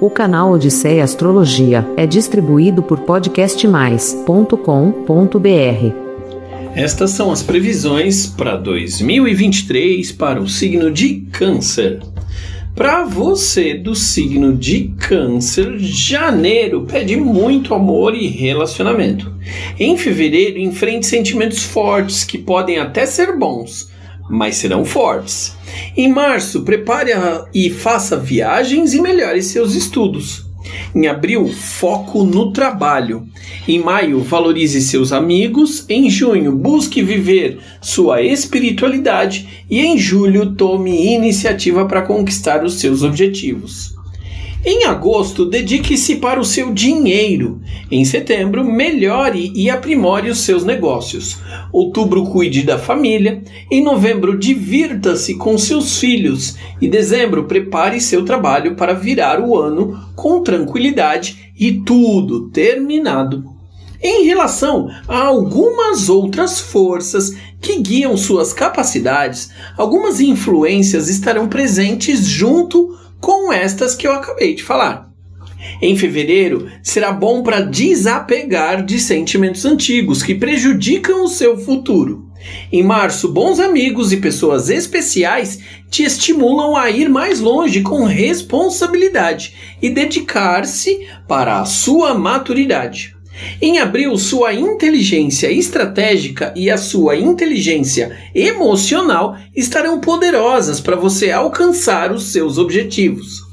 O canal Odisseia Astrologia é distribuído por podcastmais.com.br. Estas são as previsões para 2023 para o signo de Câncer. Para você do signo de Câncer, janeiro pede muito amor e relacionamento. Em fevereiro, enfrente sentimentos fortes que podem até ser bons, mas serão fortes. Em março, prepare e faça viagens e melhore seus estudos. Em abril, foco no trabalho. Em maio, valorize seus amigos. Em junho, busque viver sua espiritualidade. E em julho, tome iniciativa para conquistar os seus objetivos. Em agosto, dedique-se para o seu dinheiro. Em setembro, melhore e aprimore os seus negócios. Outubro, cuide da família. Em novembro, divirta-se com seus filhos. E dezembro, prepare seu trabalho para virar o ano com tranquilidade e tudo terminado. Em relação a algumas outras forças que guiam suas capacidades, algumas influências estarão presentes junto com estas que eu acabei de falar. Em fevereiro, será bom para desapegar de sentimentos antigos que prejudicam o seu futuro. Em março, bons amigos e pessoas especiais te estimulam a ir mais longe com responsabilidade e dedicar-se para a sua maturidade. Em abril, sua inteligência estratégica e a sua inteligência emocional estarão poderosas para você alcançar os seus objetivos.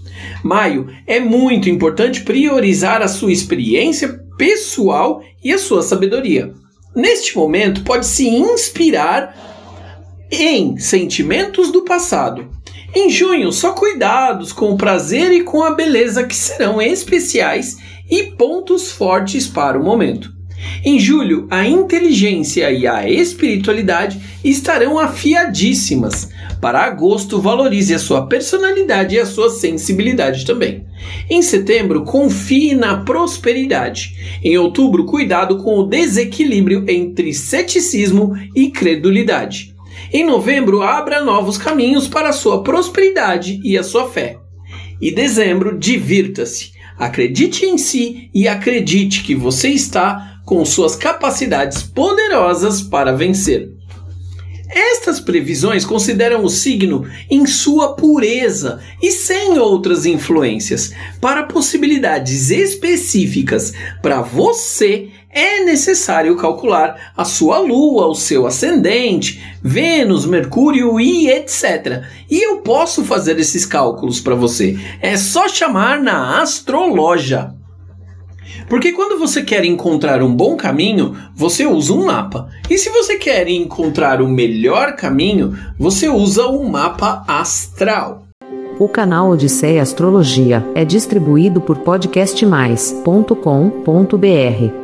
Maio é muito importante priorizar a sua experiência pessoal e a sua sabedoria. Neste momento, pode se inspirar em sentimentos do passado. Em junho, só cuidados com o prazer e com a beleza que serão especiais e pontos fortes para o momento. Em julho, a inteligência e a espiritualidade estarão afiadíssimas. Para agosto, valorize a sua personalidade e a sua sensibilidade também. Em setembro, confie na prosperidade. Em outubro, cuidado com o desequilíbrio entre ceticismo e credulidade. Em novembro, abra novos caminhos para a sua prosperidade e a sua fé. E dezembro, divirta-se. Acredite em si e acredite que você está com suas capacidades poderosas para vencer. Estas previsões consideram o signo em sua pureza e sem outras influências. Para possibilidades específicas para você, é necessário calcular a sua lua, o seu ascendente, Vênus, Mercúrio e etc. E eu posso fazer esses cálculos para você. É só chamar na astrologia. Porque quando você quer encontrar um bom caminho, você usa um mapa. E se você quer encontrar o melhor caminho, você usa um mapa astral. O canal Odisseia Astrologia é distribuído por podcastmais.com.br